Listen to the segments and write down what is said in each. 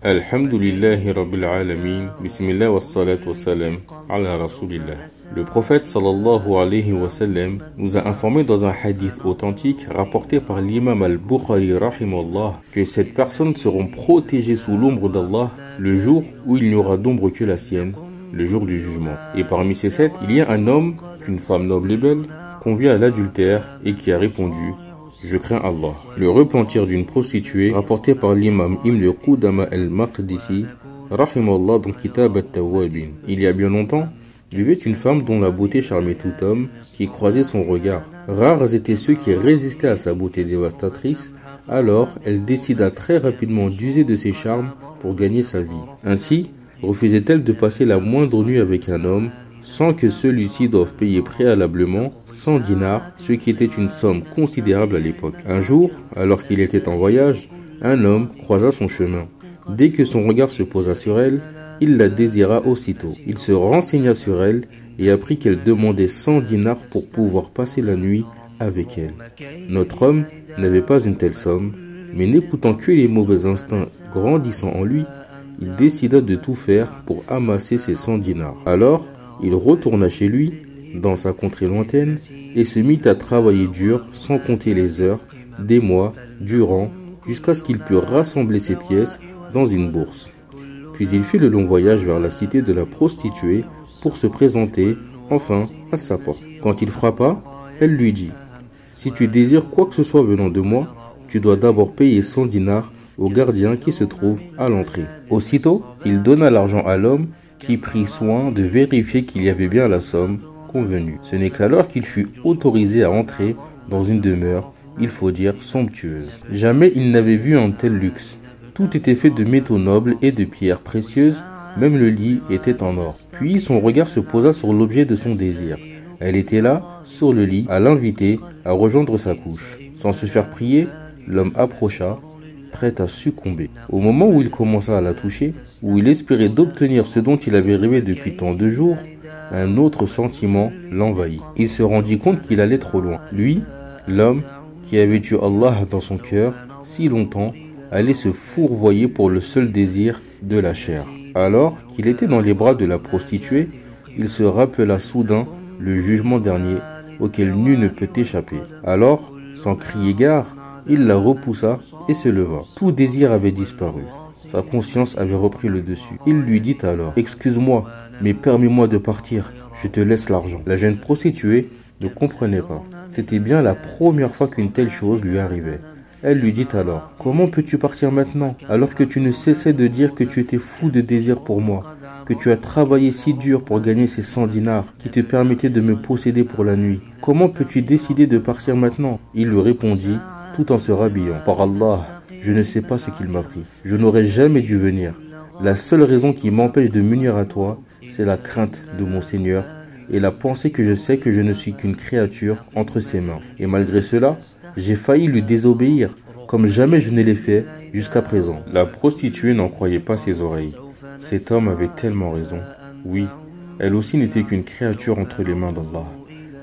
Alhamdulillahi Rabbil Alamin, Bismillah wa salat wa salam, ala Rasulillah. Le prophète sallallahu alayhi wa sallam nous a informé dans un hadith authentique rapporté par l'imam al-Bukhari rahimallah que cette personnes seront protégées sous l'ombre d'Allah le jour où il n'y aura d'ombre que la sienne, le jour du jugement. Et parmi ces sept, il y a un homme qu'une femme noble et belle convient à l'adultère et qui a répondu je crains Allah. Le repentir d'une prostituée, rapporté par l'imam Ibn Qudama al-Maqdisi, rahimallah dans Kitab al-Tawwabin. Il y a bien longtemps, vivait une femme dont la beauté charmait tout homme qui croisait son regard. Rares étaient ceux qui résistaient à sa beauté dévastatrice, alors elle décida très rapidement d'user de ses charmes pour gagner sa vie. Ainsi, refusait-elle de passer la moindre nuit avec un homme sans que celui-ci doive payer préalablement 100 dinars, ce qui était une somme considérable à l'époque. Un jour, alors qu'il était en voyage, un homme croisa son chemin. Dès que son regard se posa sur elle, il la désira aussitôt. Il se renseigna sur elle et apprit qu'elle demandait 100 dinars pour pouvoir passer la nuit avec elle. Notre homme n'avait pas une telle somme, mais n'écoutant que les mauvais instincts grandissant en lui, il décida de tout faire pour amasser ses 100 dinars. Alors, il retourna chez lui, dans sa contrée lointaine, et se mit à travailler dur, sans compter les heures, des mois, durant, jusqu'à ce qu'il pût rassembler ses pièces dans une bourse. Puis il fit le long voyage vers la cité de la prostituée pour se présenter, enfin, à sa porte. Quand il frappa, elle lui dit Si tu désires quoi que ce soit venant de moi, tu dois d'abord payer 100 dinars au gardien qui se trouve à l'entrée. Aussitôt, il donna l'argent à l'homme qui prit soin de vérifier qu'il y avait bien la somme convenue. Ce n'est qu'alors qu'il fut autorisé à entrer dans une demeure, il faut dire somptueuse. Jamais il n'avait vu un tel luxe. Tout était fait de métaux nobles et de pierres précieuses, même le lit était en or. Puis son regard se posa sur l'objet de son désir. Elle était là, sur le lit, à l'inviter à rejoindre sa couche. Sans se faire prier, l'homme approcha, prêt à succomber. Au moment où il commença à la toucher, où il espérait d'obtenir ce dont il avait rêvé depuis tant de jours, un autre sentiment l'envahit. Il se rendit compte qu'il allait trop loin. Lui, l'homme qui avait eu Allah dans son cœur si longtemps, allait se fourvoyer pour le seul désir de la chair. Alors qu'il était dans les bras de la prostituée, il se rappela soudain le jugement dernier auquel nul ne peut échapper. Alors, sans crier gare, il la repoussa et se leva. Tout désir avait disparu. Sa conscience avait repris le dessus. Il lui dit alors Excuse-moi, mais permets-moi de partir. Je te laisse l'argent. La jeune prostituée ne comprenait pas. C'était bien la première fois qu'une telle chose lui arrivait. Elle lui dit alors Comment peux-tu partir maintenant alors que tu ne cessais de dire que tu étais fou de désir pour moi? Que tu as travaillé si dur pour gagner ces 100 dinars qui te permettaient de me posséder pour la nuit. Comment peux-tu décider de partir maintenant? Il lui répondit tout en se rhabillant. Par Allah, je ne sais pas ce qu'il m'a pris. Je n'aurais jamais dû venir. La seule raison qui m'empêche de m'unir à toi, c'est la crainte de mon Seigneur et la pensée que je sais que je ne suis qu'une créature entre ses mains. Et malgré cela, j'ai failli lui désobéir, comme jamais je ne l'ai fait jusqu'à présent. La prostituée n'en croyait pas ses oreilles. Cet homme avait tellement raison. Oui, elle aussi n'était qu'une créature entre les mains d'Allah.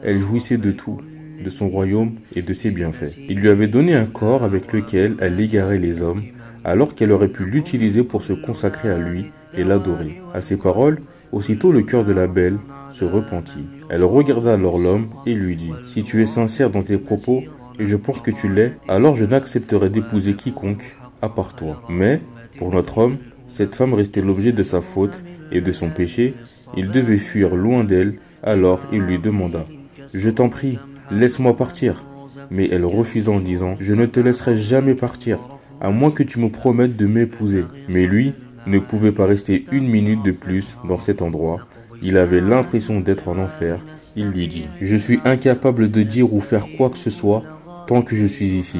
Elle jouissait de tout, de son royaume et de ses bienfaits. Il lui avait donné un corps avec lequel elle égarait les hommes, alors qu'elle aurait pu l'utiliser pour se consacrer à lui et l'adorer. À ces paroles, aussitôt le cœur de la belle se repentit. Elle regarda alors l'homme et lui dit, Si tu es sincère dans tes propos, et je pense que tu l'es, alors je n'accepterai d'épouser quiconque à part toi. Mais, pour notre homme, cette femme restait l'objet de sa faute et de son péché, il devait fuir loin d'elle, alors il lui demanda, Je t'en prie, Laisse-moi partir. Mais elle refusa en disant, Je ne te laisserai jamais partir, à moins que tu me promettes de m'épouser. Mais lui ne pouvait pas rester une minute de plus dans cet endroit. Il avait l'impression d'être en enfer. Il lui dit, Je suis incapable de dire ou faire quoi que ce soit tant que je suis ici.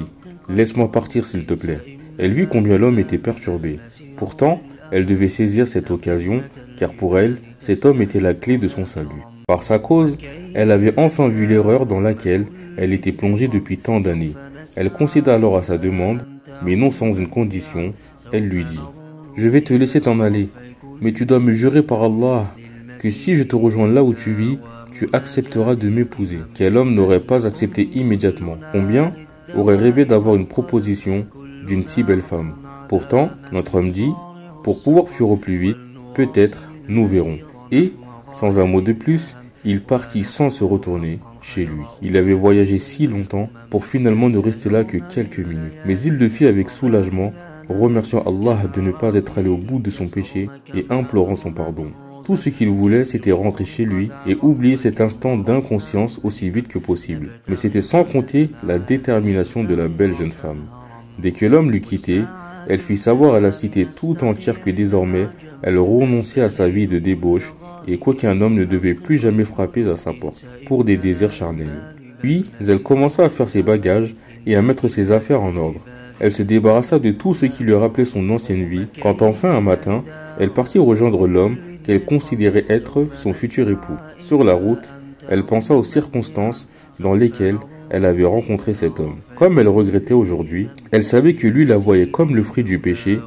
Laisse-moi partir s'il te plaît. Elle vit combien l'homme était perturbé. Pourtant, elle devait saisir cette occasion, car pour elle, cet homme était la clé de son salut. Par sa cause, elle avait enfin vu l'erreur dans laquelle elle était plongée depuis tant d'années. Elle concéda alors à sa demande, mais non sans une condition. Elle lui dit Je vais te laisser t'en aller, mais tu dois me jurer par Allah que si je te rejoins là où tu vis, tu accepteras de m'épouser. Quel homme n'aurait pas accepté immédiatement? Combien aurait rêvé d'avoir une proposition d'une si belle femme Pourtant, notre homme dit pour pouvoir fuir au plus vite. Peut-être, nous verrons. Et, sans un mot de plus, il partit sans se retourner chez lui. Il avait voyagé si longtemps pour finalement ne rester là que quelques minutes. Mais il le fit avec soulagement, remerciant Allah de ne pas être allé au bout de son péché et implorant son pardon. Tout ce qu'il voulait, c'était rentrer chez lui et oublier cet instant d'inconscience aussi vite que possible. Mais c'était sans compter la détermination de la belle jeune femme. Dès que l'homme l'eut quitté, elle fit savoir à la cité tout entière que désormais, elle renonçait à sa vie de débauche et qu'aucun homme ne devait plus jamais frapper à sa porte pour des désirs charnels. Puis, elle commença à faire ses bagages et à mettre ses affaires en ordre. Elle se débarrassa de tout ce qui lui rappelait son ancienne vie, quand enfin un matin, elle partit rejoindre l'homme qu'elle considérait être son futur époux. Sur la route, elle pensa aux circonstances dans lesquelles elle avait rencontré cet homme. Comme elle regrettait aujourd'hui, elle savait que lui la voyait comme le fruit du péché,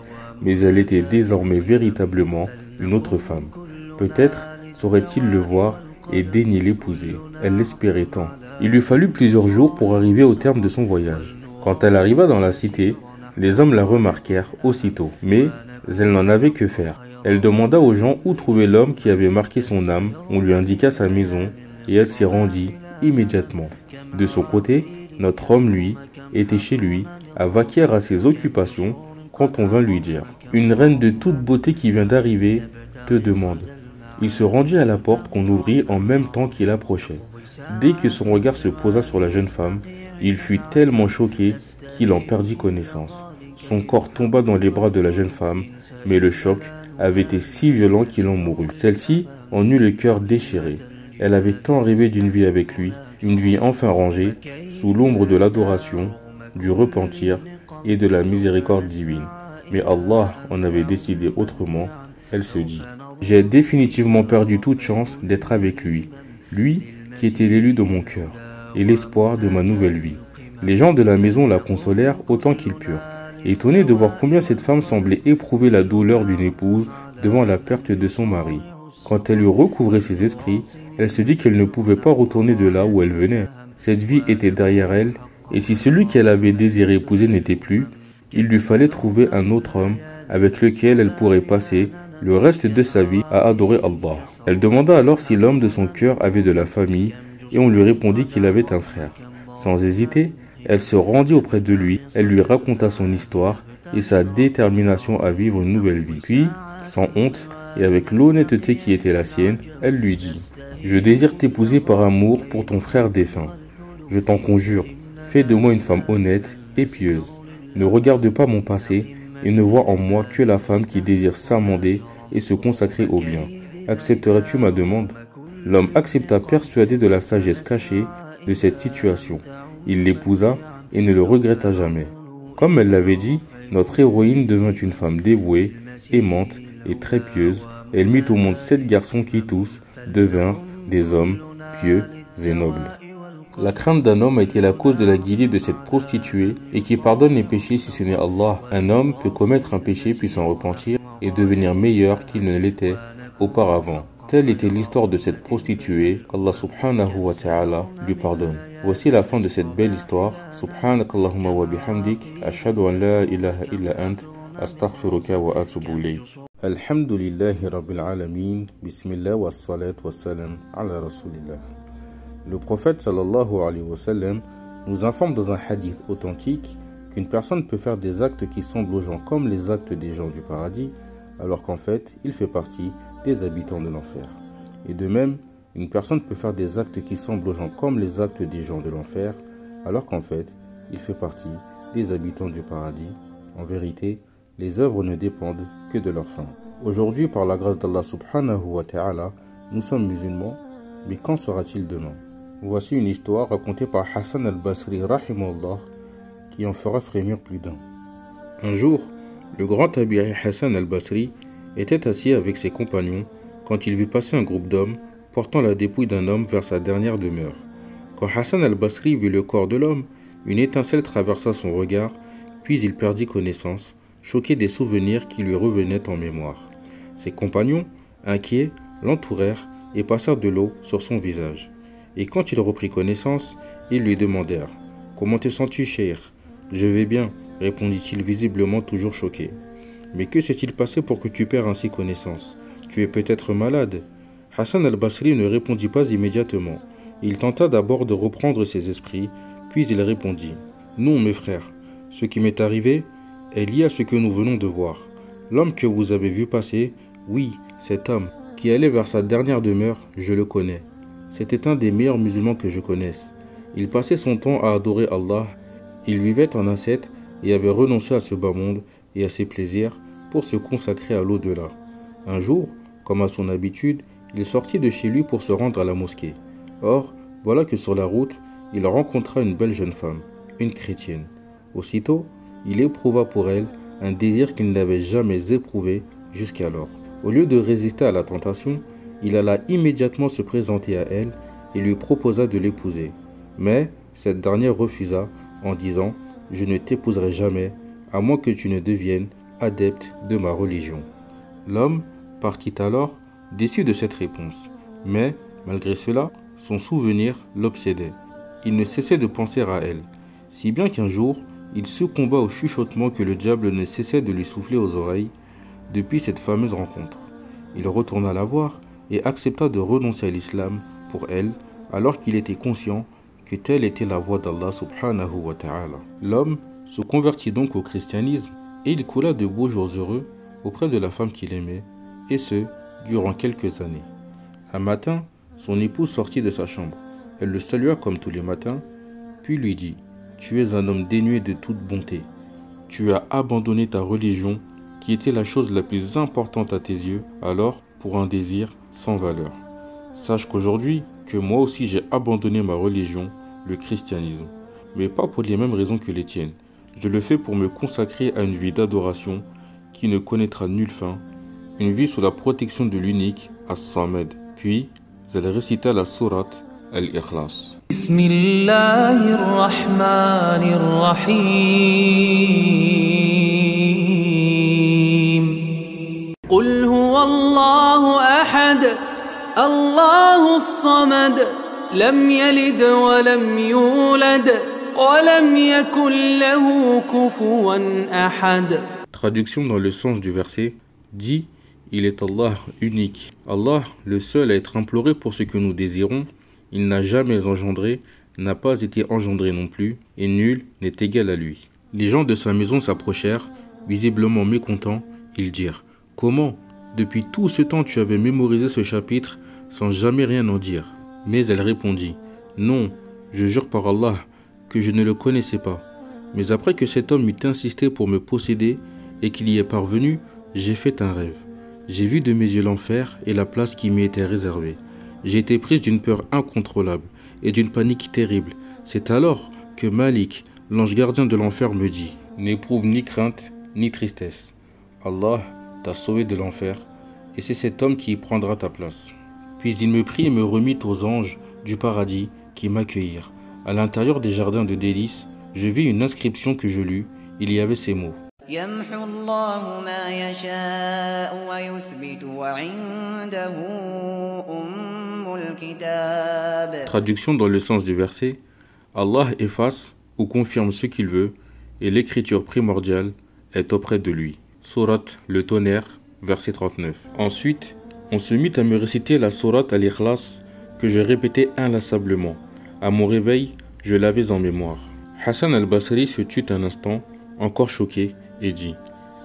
mais elle était désormais véritablement une autre femme. Peut-être saurait-il le voir et daigner l'épouser. Elle l'espérait tant. Il lui fallut plusieurs jours pour arriver au terme de son voyage. Quand elle arriva dans la cité, les hommes la remarquèrent aussitôt, mais elle n'en avait que faire. Elle demanda aux gens où trouver l'homme qui avait marqué son âme, on lui indiqua sa maison, et elle s'y rendit immédiatement. De son côté, notre homme, lui, était chez lui, à vaquer à ses occupations, quand on vint lui dire Une reine de toute beauté qui vient d'arriver te demande. Il se rendit à la porte qu'on ouvrit en même temps qu'il approchait. Dès que son regard se posa sur la jeune femme, il fut tellement choqué qu'il en perdit connaissance. Son corps tomba dans les bras de la jeune femme, mais le choc avait été si violent qu'il en mourut. Celle-ci en eut le cœur déchiré. Elle avait tant rêvé d'une vie avec lui, une vie enfin rangée, sous l'ombre de l'adoration, du repentir et de la miséricorde divine. Mais Allah en avait décidé autrement. Elle se dit, j'ai définitivement perdu toute chance d'être avec lui, lui qui était l'élu de mon cœur et l'espoir de ma nouvelle vie. Les gens de la maison la consolèrent autant qu'ils purent, étonnés de voir combien cette femme semblait éprouver la douleur d'une épouse devant la perte de son mari. Quand elle eut recouvré ses esprits, elle se dit qu'elle ne pouvait pas retourner de là où elle venait. Cette vie était derrière elle, et si celui qu'elle avait désiré épouser n'était plus, il lui fallait trouver un autre homme avec lequel elle pourrait passer le reste de sa vie à adorer Allah. Elle demanda alors si l'homme de son cœur avait de la famille, et on lui répondit qu'il avait un frère. Sans hésiter, elle se rendit auprès de lui, elle lui raconta son histoire et sa détermination à vivre une nouvelle vie. Puis, sans honte et avec l'honnêteté qui était la sienne, elle lui dit Je désire t'épouser par amour pour ton frère défunt. Je t'en conjure, fais de moi une femme honnête et pieuse. Ne regarde pas mon passé et ne vois en moi que la femme qui désire s'amender et se consacrer au bien. Accepterais-tu ma demande? L'homme accepta persuadé de la sagesse cachée de cette situation. Il l'épousa et ne le regretta jamais. Comme elle l'avait dit, notre héroïne devint une femme dévouée, aimante et très pieuse. Elle mit au monde sept garçons qui tous devinrent des hommes pieux et nobles. La crainte d'un homme a été la cause de la guidée de cette prostituée et qui pardonne les péchés si ce n'est Allah. Un homme peut commettre un péché puis s'en repentir et devenir meilleur qu'il ne l'était auparavant. Telle était l'histoire de cette prostituée subhanahu wa ta'ala lui pardonne. Voici la fin de cette belle histoire. Subhanakallahumma wa bihamdik. Ashhadu an la illa ant. Wa atubu ilayk. Alhamdulillahi rabbil alamin. Bismillah wa salat wa salam ala rasulillah. Le prophète sallallahu alayhi wa sallam nous informe dans un hadith authentique qu'une personne peut faire des actes qui semblent aux gens comme les actes des gens du paradis, alors qu'en fait, il fait partie des habitants de l'enfer. Et de même, une personne peut faire des actes qui semblent aux gens comme les actes des gens de l'enfer, alors qu'en fait, il fait partie des habitants du paradis. En vérité, les œuvres ne dépendent que de leur fin. Aujourd'hui, par la grâce d'Allah subhanahu wa ta'ala, nous sommes musulmans, mais quand sera-t-il demain? Voici une histoire racontée par Hassan al-Basri rahimullah qui en fera frémir plus d'un. Un jour, le grand tabiri Hassan al-Basri était assis avec ses compagnons quand il vit passer un groupe d'hommes portant la dépouille d'un homme vers sa dernière demeure. Quand Hassan al-Basri vit le corps de l'homme, une étincelle traversa son regard, puis il perdit connaissance, choqué des souvenirs qui lui revenaient en mémoire. Ses compagnons, inquiets, l'entourèrent et passèrent de l'eau sur son visage. Et quand il reprit connaissance, ils lui demandèrent Comment te sens-tu, cher Je vais bien, répondit-il visiblement toujours choqué. Mais que s'est-il passé pour que tu perds ainsi connaissance Tu es peut-être malade? Hassan al-Basri ne répondit pas immédiatement. Il tenta d'abord de reprendre ses esprits, puis il répondit Non, mes frères, ce qui m'est arrivé est lié à ce que nous venons de voir. L'homme que vous avez vu passer, oui, cet homme, qui allait vers sa dernière demeure, je le connais. C'était un des meilleurs musulmans que je connaisse. Il passait son temps à adorer Allah. Il vivait en ascète et avait renoncé à ce bas monde et à ses plaisirs pour se consacrer à l'au-delà. Un jour, comme à son habitude, il sortit de chez lui pour se rendre à la mosquée. Or, voilà que sur la route, il rencontra une belle jeune femme, une chrétienne. Aussitôt, il éprouva pour elle un désir qu'il n'avait jamais éprouvé jusqu'alors. Au lieu de résister à la tentation, il alla immédiatement se présenter à elle et lui proposa de l'épouser. Mais cette dernière refusa en disant Je ne t'épouserai jamais, à moins que tu ne deviennes adepte de ma religion. L'homme partit alors déçu de cette réponse. Mais, malgré cela, son souvenir l'obsédait. Il ne cessait de penser à elle, si bien qu'un jour, il succomba au chuchotement que le diable ne cessait de lui souffler aux oreilles depuis cette fameuse rencontre. Il retourna la voir et accepta de renoncer à l'islam pour elle, alors qu'il était conscient que telle était la voie d'Allah subhanahu wa ta'ala. L'homme se convertit donc au christianisme et il coula de beaux jours heureux auprès de la femme qu'il aimait, et ce, durant quelques années. Un matin, son épouse sortit de sa chambre. Elle le salua comme tous les matins, puis lui dit Tu es un homme dénué de toute bonté. Tu as abandonné ta religion, qui était la chose la plus importante à tes yeux, alors pour un désir sans valeur. Sache qu'aujourd'hui, que moi aussi j'ai abandonné ma religion, le christianisme, mais pas pour les mêmes raisons que les tiennes. Je le fais pour me consacrer à une vie d'adoration qui ne connaîtra nulle fin une vie sous la protection de l'unique As-Samed. Puis, elle récita la sourate Al-Ikhlas. قل هو الله أحد الله الصمد لم يلد ولم يولد ولم يكن له كفوا أحد Traduction dans le sens du verset dit il est Allah unique. Allah, le seul à être imploré pour ce que nous désirons, il n'a jamais engendré, n'a pas été engendré non plus, et nul n'est égal à lui. Les gens de sa maison s'approchèrent, visiblement mécontents, ils dirent Comment, depuis tout ce temps, tu avais mémorisé ce chapitre sans jamais rien en dire Mais elle répondit Non, je jure par Allah que je ne le connaissais pas. Mais après que cet homme eut insisté pour me posséder et qu'il y est parvenu, j'ai fait un rêve. J'ai vu de mes yeux l'enfer et la place qui m'y était réservée. Été prise d'une peur incontrôlable et d'une panique terrible. C'est alors que Malik, l'ange gardien de l'enfer, me dit N'éprouve ni crainte ni tristesse. Allah t'a sauvé de l'enfer et c'est cet homme qui y prendra ta place. Puis il me prit et me remit aux anges du paradis qui m'accueillirent. À l'intérieur des jardins de délices, je vis une inscription que je lus. Il y avait ces mots Traduction dans le sens du verset Allah efface ou confirme ce qu'il veut et l'écriture primordiale est auprès de lui. Surat le tonnerre, verset 39. Ensuite, on se mit à me réciter la Surat al-Ikhlas que je répétais inlassablement. À mon réveil, je l'avais en mémoire. Hassan al-Basri se tut un instant, encore choqué, et dit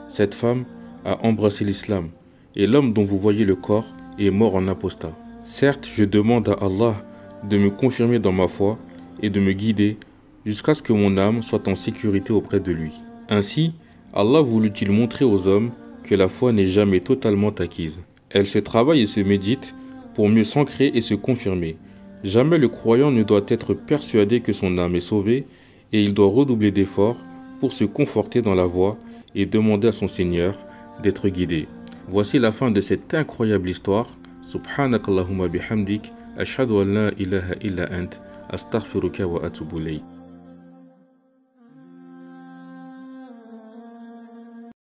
Cette femme a embrassé l'islam, et l'homme dont vous voyez le corps est mort en apostat. Certes, je demande à Allah de me confirmer dans ma foi et de me guider jusqu'à ce que mon âme soit en sécurité auprès de lui. Ainsi, Allah voulut-il montrer aux hommes que la foi n'est jamais totalement acquise. Elle se travaille et se médite pour mieux s'ancrer et se confirmer. Jamais le croyant ne doit être persuadé que son âme est sauvée et il doit redoubler d'efforts pour se conforter dans la voie et demander à son Seigneur d'être guidé. Voici la fin de cette incroyable histoire. Subhanakallahumma bihamdik, ashhadu an la ilaha illa ant, astaghfiruka wa atubu